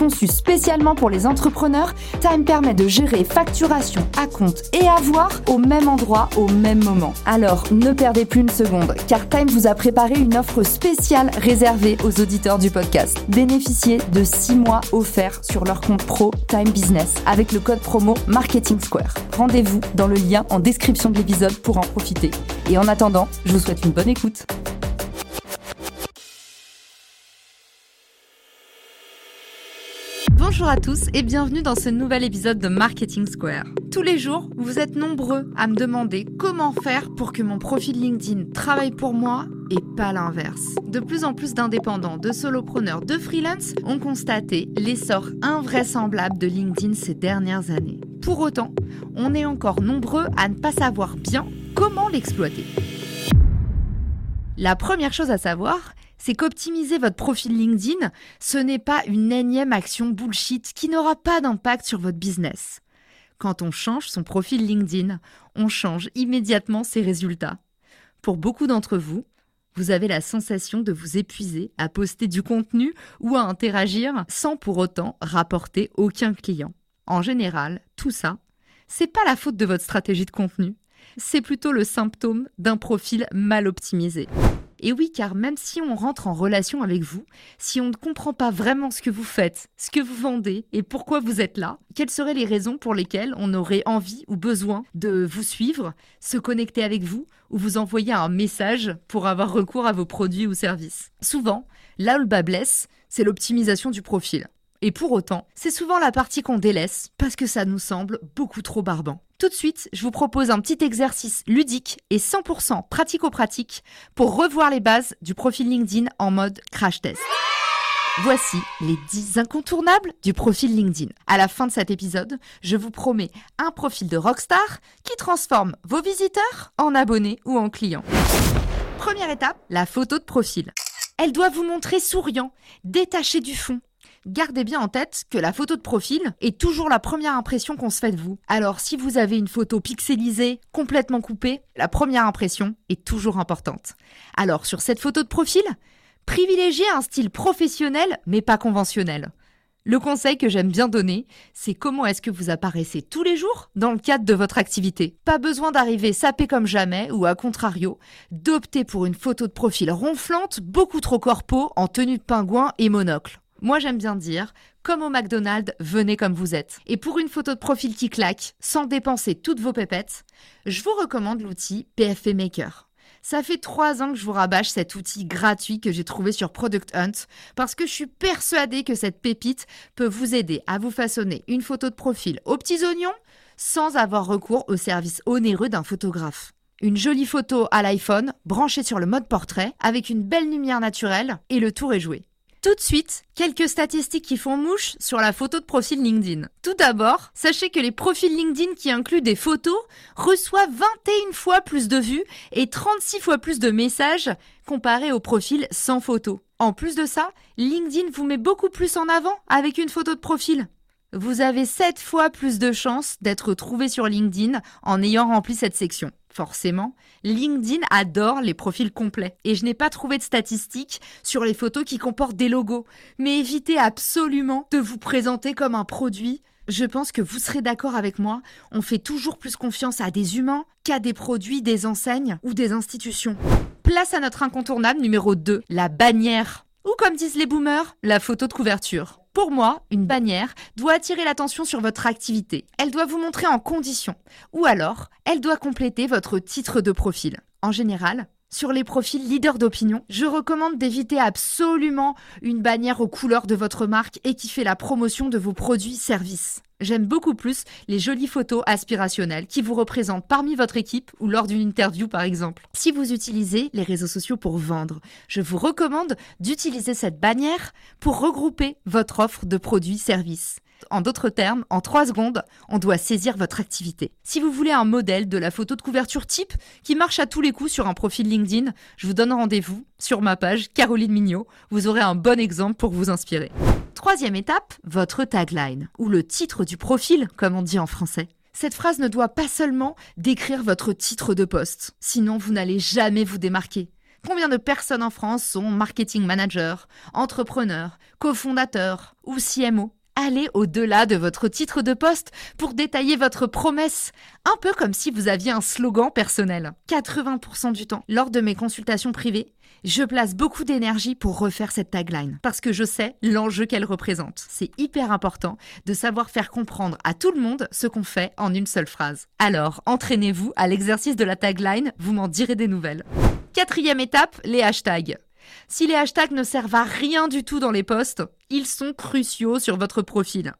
Conçue spécialement pour les entrepreneurs, Time permet de gérer facturation à compte et avoir au même endroit au même moment. Alors ne perdez plus une seconde, car Time vous a préparé une offre spéciale réservée aux auditeurs du podcast. Bénéficiez de 6 mois offerts sur leur compte pro Time Business avec le code promo Marketing Square. Rendez-vous dans le lien en description de l'épisode pour en profiter. Et en attendant, je vous souhaite une bonne écoute. Bonjour à tous et bienvenue dans ce nouvel épisode de Marketing Square. Tous les jours, vous êtes nombreux à me demander comment faire pour que mon profil LinkedIn travaille pour moi et pas l'inverse. De plus en plus d'indépendants, de solopreneurs, de freelance ont constaté l'essor invraisemblable de LinkedIn ces dernières années. Pour autant, on est encore nombreux à ne pas savoir bien comment l'exploiter. La première chose à savoir, c'est qu'optimiser votre profil LinkedIn, ce n'est pas une énième action bullshit qui n'aura pas d'impact sur votre business. Quand on change son profil LinkedIn, on change immédiatement ses résultats. Pour beaucoup d'entre vous, vous avez la sensation de vous épuiser à poster du contenu ou à interagir sans pour autant rapporter aucun client. En général, tout ça, c'est pas la faute de votre stratégie de contenu, c'est plutôt le symptôme d'un profil mal optimisé. Et oui, car même si on rentre en relation avec vous, si on ne comprend pas vraiment ce que vous faites, ce que vous vendez et pourquoi vous êtes là, quelles seraient les raisons pour lesquelles on aurait envie ou besoin de vous suivre, se connecter avec vous ou vous envoyer un message pour avoir recours à vos produits ou services? Souvent, là où le bas blesse, c'est l'optimisation du profil. Et pour autant, c'est souvent la partie qu'on délaisse parce que ça nous semble beaucoup trop barbant. Tout de suite, je vous propose un petit exercice ludique et 100% pratico-pratique pour revoir les bases du profil LinkedIn en mode crash test. Voici les 10 incontournables du profil LinkedIn. À la fin de cet épisode, je vous promets un profil de rockstar qui transforme vos visiteurs en abonnés ou en clients. Première étape, la photo de profil. Elle doit vous montrer souriant, détaché du fond, Gardez bien en tête que la photo de profil est toujours la première impression qu'on se fait de vous. Alors si vous avez une photo pixelisée, complètement coupée, la première impression est toujours importante. Alors sur cette photo de profil, privilégiez un style professionnel mais pas conventionnel. Le conseil que j'aime bien donner, c'est comment est-ce que vous apparaissez tous les jours dans le cadre de votre activité. Pas besoin d'arriver sapé comme jamais ou à contrario, d'opter pour une photo de profil ronflante, beaucoup trop corpo, en tenue de pingouin et monocle. Moi, j'aime bien dire, comme au McDonald's, venez comme vous êtes. Et pour une photo de profil qui claque, sans dépenser toutes vos pépettes, je vous recommande l'outil PFP Maker. Ça fait trois ans que je vous rabâche cet outil gratuit que j'ai trouvé sur Product Hunt parce que je suis persuadée que cette pépite peut vous aider à vous façonner une photo de profil aux petits oignons sans avoir recours au service onéreux d'un photographe. Une jolie photo à l'iPhone branchée sur le mode portrait avec une belle lumière naturelle et le tour est joué. Tout de suite, quelques statistiques qui font mouche sur la photo de profil LinkedIn. Tout d'abord, sachez que les profils LinkedIn qui incluent des photos reçoivent 21 fois plus de vues et 36 fois plus de messages comparé aux profils sans photo. En plus de ça, LinkedIn vous met beaucoup plus en avant avec une photo de profil. Vous avez 7 fois plus de chances d'être trouvé sur LinkedIn en ayant rempli cette section forcément, LinkedIn adore les profils complets. Et je n'ai pas trouvé de statistiques sur les photos qui comportent des logos. Mais évitez absolument de vous présenter comme un produit. Je pense que vous serez d'accord avec moi, on fait toujours plus confiance à des humains qu'à des produits, des enseignes ou des institutions. Place à notre incontournable numéro 2, la bannière. Ou comme disent les boomers, la photo de couverture. Pour moi, une bannière doit attirer l'attention sur votre activité. Elle doit vous montrer en condition. Ou alors, elle doit compléter votre titre de profil. En général, sur les profils leaders d'opinion, je recommande d'éviter absolument une bannière aux couleurs de votre marque et qui fait la promotion de vos produits-services. J'aime beaucoup plus les jolies photos aspirationnelles qui vous représentent parmi votre équipe ou lors d'une interview par exemple. Si vous utilisez les réseaux sociaux pour vendre, je vous recommande d'utiliser cette bannière pour regrouper votre offre de produits-services. En d'autres termes, en 3 secondes, on doit saisir votre activité. Si vous voulez un modèle de la photo de couverture type qui marche à tous les coups sur un profil LinkedIn, je vous donne rendez-vous sur ma page Caroline Mignot. Vous aurez un bon exemple pour vous inspirer. Troisième étape, votre tagline, ou le titre du profil, comme on dit en français. Cette phrase ne doit pas seulement décrire votre titre de poste, sinon vous n'allez jamais vous démarquer. Combien de personnes en France sont marketing managers, entrepreneurs, cofondateurs ou CMO Allez au-delà de votre titre de poste pour détailler votre promesse, un peu comme si vous aviez un slogan personnel. 80% du temps, lors de mes consultations privées, je place beaucoup d'énergie pour refaire cette tagline parce que je sais l'enjeu qu'elle représente. C'est hyper important de savoir faire comprendre à tout le monde ce qu'on fait en une seule phrase. Alors, entraînez-vous à l'exercice de la tagline, vous m'en direz des nouvelles. Quatrième étape, les hashtags. Si les hashtags ne servent à rien du tout dans les posts, ils sont cruciaux sur votre profil.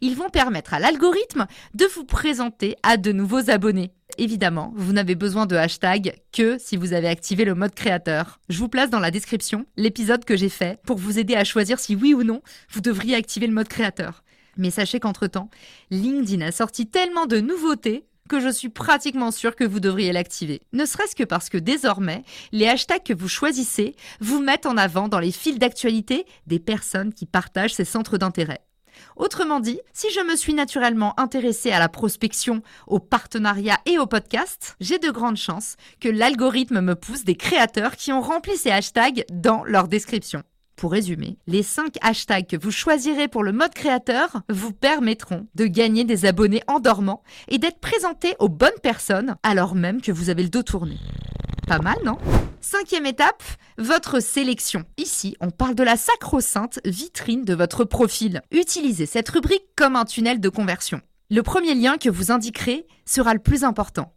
Ils vont permettre à l'algorithme de vous présenter à de nouveaux abonnés. Évidemment, vous n'avez besoin de hashtags que si vous avez activé le mode créateur. Je vous place dans la description l'épisode que j'ai fait pour vous aider à choisir si oui ou non vous devriez activer le mode créateur. Mais sachez qu'entre-temps, LinkedIn a sorti tellement de nouveautés que je suis pratiquement sûre que vous devriez l'activer. Ne serait-ce que parce que désormais, les hashtags que vous choisissez vous mettent en avant dans les fils d'actualité des personnes qui partagent ces centres d'intérêt. Autrement dit, si je me suis naturellement intéressée à la prospection, au partenariat et au podcast, j'ai de grandes chances que l'algorithme me pousse des créateurs qui ont rempli ces hashtags dans leur description. Pour résumer, les 5 hashtags que vous choisirez pour le mode créateur vous permettront de gagner des abonnés en dormant et d'être présenté aux bonnes personnes alors même que vous avez le dos tourné. Pas mal, non? Cinquième étape, votre sélection. Ici, on parle de la sacro-sainte vitrine de votre profil. Utilisez cette rubrique comme un tunnel de conversion. Le premier lien que vous indiquerez sera le plus important.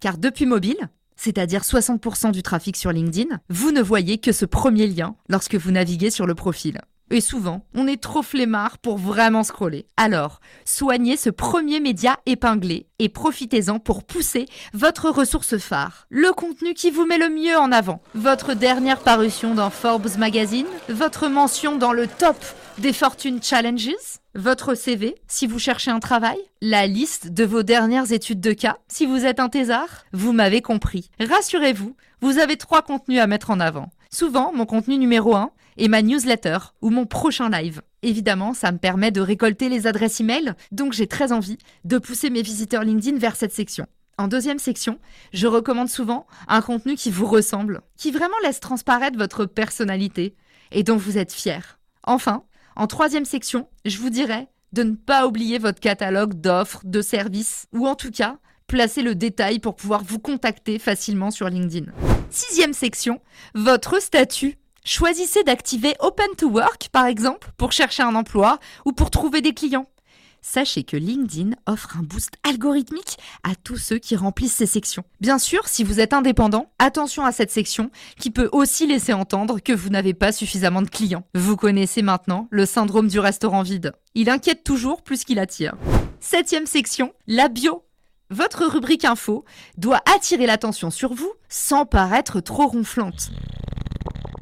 Car depuis mobile, c'est-à-dire 60% du trafic sur LinkedIn, vous ne voyez que ce premier lien lorsque vous naviguez sur le profil. Et souvent, on est trop flemmard pour vraiment scroller. Alors, soignez ce premier média épinglé et profitez-en pour pousser votre ressource phare. Le contenu qui vous met le mieux en avant. Votre dernière parution dans Forbes Magazine, votre mention dans le top des Fortune Challenges, votre CV si vous cherchez un travail, la liste de vos dernières études de cas si vous êtes un thésard? Vous m'avez compris. Rassurez-vous, vous avez trois contenus à mettre en avant. Souvent, mon contenu numéro 1 est ma newsletter ou mon prochain live. Évidemment, ça me permet de récolter les adresses e-mail, donc j'ai très envie de pousser mes visiteurs LinkedIn vers cette section. En deuxième section, je recommande souvent un contenu qui vous ressemble, qui vraiment laisse transparaître votre personnalité et dont vous êtes fier. Enfin, en troisième section, je vous dirais de ne pas oublier votre catalogue d'offres, de services, ou en tout cas, placer le détail pour pouvoir vous contacter facilement sur LinkedIn. Sixième section, votre statut. Choisissez d'activer Open to Work, par exemple, pour chercher un emploi ou pour trouver des clients sachez que LinkedIn offre un boost algorithmique à tous ceux qui remplissent ces sections. Bien sûr, si vous êtes indépendant, attention à cette section qui peut aussi laisser entendre que vous n'avez pas suffisamment de clients. Vous connaissez maintenant le syndrome du restaurant vide. Il inquiète toujours plus qu'il attire. Septième section, la bio. Votre rubrique info doit attirer l'attention sur vous sans paraître trop ronflante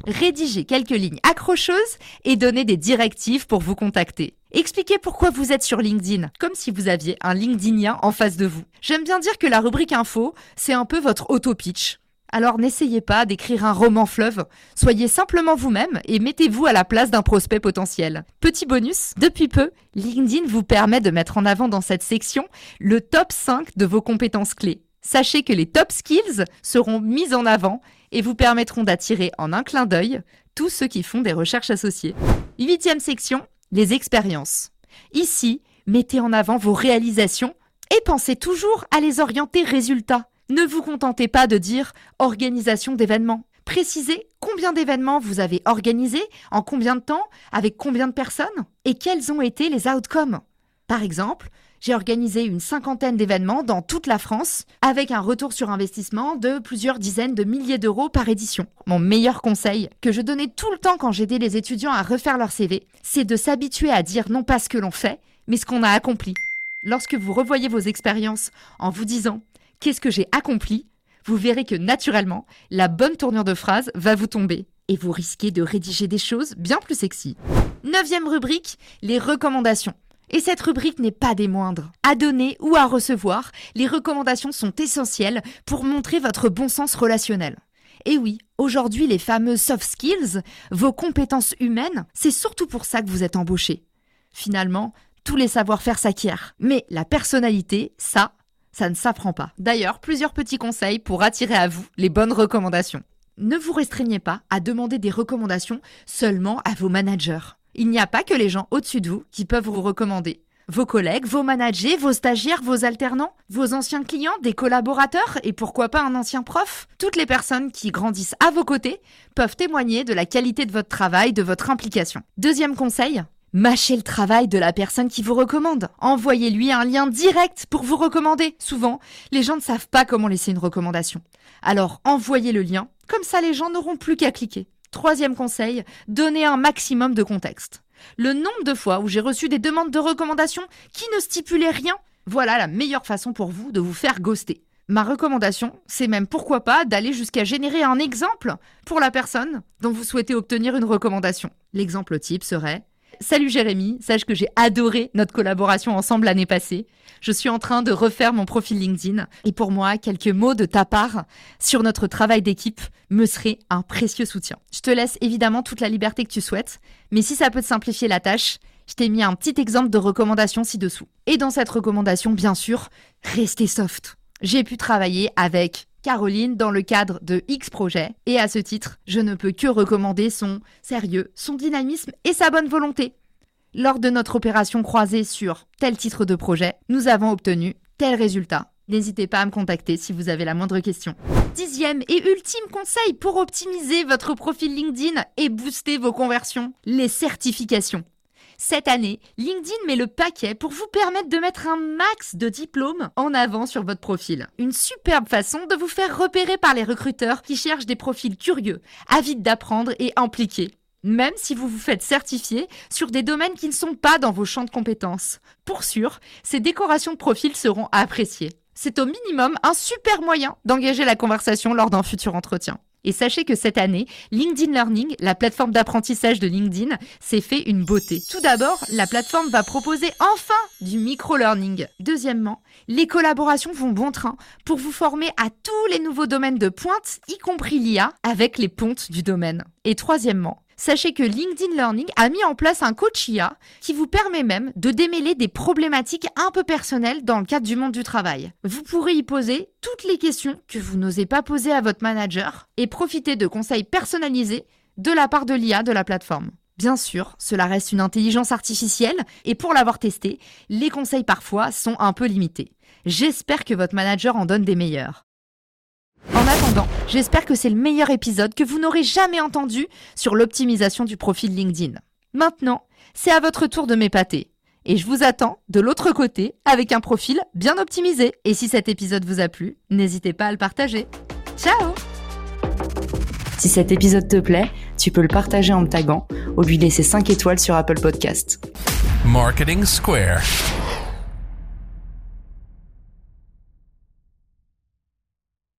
rédigez quelques lignes accrocheuses et donnez des directives pour vous contacter. Expliquez pourquoi vous êtes sur LinkedIn, comme si vous aviez un LinkedInien en face de vous. J'aime bien dire que la rubrique info, c'est un peu votre auto-pitch. Alors n'essayez pas d'écrire un roman fleuve, soyez simplement vous-même et mettez-vous à la place d'un prospect potentiel. Petit bonus, depuis peu, LinkedIn vous permet de mettre en avant dans cette section le top 5 de vos compétences clés. Sachez que les top skills seront mis en avant et vous permettront d'attirer en un clin d'œil tous ceux qui font des recherches associées. Huitième section, les expériences. Ici, mettez en avant vos réalisations et pensez toujours à les orienter résultats. Ne vous contentez pas de dire organisation d'événements. Précisez combien d'événements vous avez organisés, en combien de temps, avec combien de personnes et quels ont été les outcomes. Par exemple, j'ai organisé une cinquantaine d'événements dans toute la France avec un retour sur investissement de plusieurs dizaines de milliers d'euros par édition. Mon meilleur conseil que je donnais tout le temps quand j'aidais les étudiants à refaire leur CV, c'est de s'habituer à dire non pas ce que l'on fait, mais ce qu'on a accompli. Lorsque vous revoyez vos expériences en vous disant qu'est-ce que j'ai accompli, vous verrez que naturellement, la bonne tournure de phrase va vous tomber et vous risquez de rédiger des choses bien plus sexy. Neuvième rubrique, les recommandations. Et cette rubrique n'est pas des moindres. À donner ou à recevoir, les recommandations sont essentielles pour montrer votre bon sens relationnel. Et oui, aujourd'hui, les fameux soft skills, vos compétences humaines, c'est surtout pour ça que vous êtes embauché. Finalement, tous les savoir-faire s'acquièrent. Mais la personnalité, ça, ça ne s'apprend pas. D'ailleurs, plusieurs petits conseils pour attirer à vous les bonnes recommandations. Ne vous restreignez pas à demander des recommandations seulement à vos managers. Il n'y a pas que les gens au-dessus de vous qui peuvent vous recommander. Vos collègues, vos managers, vos stagiaires, vos alternants, vos anciens clients, des collaborateurs et pourquoi pas un ancien prof, toutes les personnes qui grandissent à vos côtés peuvent témoigner de la qualité de votre travail, de votre implication. Deuxième conseil, Mâchez le travail de la personne qui vous recommande. Envoyez-lui un lien direct pour vous recommander. Souvent, les gens ne savent pas comment laisser une recommandation. Alors, envoyez le lien, comme ça les gens n'auront plus qu'à cliquer. Troisième conseil, donnez un maximum de contexte. Le nombre de fois où j'ai reçu des demandes de recommandations qui ne stipulaient rien, voilà la meilleure façon pour vous de vous faire ghoster. Ma recommandation, c'est même pourquoi pas d'aller jusqu'à générer un exemple pour la personne dont vous souhaitez obtenir une recommandation. L'exemple type serait Salut Jérémy, sache que j'ai adoré notre collaboration ensemble l'année passée. Je suis en train de refaire mon profil LinkedIn et pour moi, quelques mots de ta part sur notre travail d'équipe me seraient un précieux soutien. Je te laisse évidemment toute la liberté que tu souhaites, mais si ça peut te simplifier la tâche, je t'ai mis un petit exemple de recommandation ci-dessous. Et dans cette recommandation, bien sûr, restez soft. J'ai pu travailler avec Caroline dans le cadre de X Projet. Et à ce titre, je ne peux que recommander son sérieux, son dynamisme et sa bonne volonté. Lors de notre opération croisée sur tel titre de projet, nous avons obtenu tel résultat. N'hésitez pas à me contacter si vous avez la moindre question. Dixième et ultime conseil pour optimiser votre profil LinkedIn et booster vos conversions, les certifications. Cette année, LinkedIn met le paquet pour vous permettre de mettre un max de diplômes en avant sur votre profil. Une superbe façon de vous faire repérer par les recruteurs qui cherchent des profils curieux, avides d'apprendre et impliqués. Même si vous vous faites certifier sur des domaines qui ne sont pas dans vos champs de compétences. Pour sûr, ces décorations de profil seront appréciées. C'est au minimum un super moyen d'engager la conversation lors d'un futur entretien. Et sachez que cette année, LinkedIn Learning, la plateforme d'apprentissage de LinkedIn, s'est fait une beauté. Tout d'abord, la plateforme va proposer enfin du micro-learning. Deuxièmement, les collaborations vont bon train pour vous former à tous les nouveaux domaines de pointe, y compris l'IA, avec les pontes du domaine. Et troisièmement, Sachez que LinkedIn Learning a mis en place un coach IA qui vous permet même de démêler des problématiques un peu personnelles dans le cadre du monde du travail. Vous pourrez y poser toutes les questions que vous n'osez pas poser à votre manager et profiter de conseils personnalisés de la part de l'IA de la plateforme. Bien sûr, cela reste une intelligence artificielle et pour l'avoir testé, les conseils parfois sont un peu limités. J'espère que votre manager en donne des meilleurs. En attendant, j'espère que c'est le meilleur épisode que vous n'aurez jamais entendu sur l'optimisation du profil LinkedIn. Maintenant, c'est à votre tour de m'épater. Et je vous attends de l'autre côté avec un profil bien optimisé. Et si cet épisode vous a plu, n'hésitez pas à le partager. Ciao Si cet épisode te plaît, tu peux le partager en me taguant ou lui laisser 5 étoiles sur Apple Podcast. Marketing Square.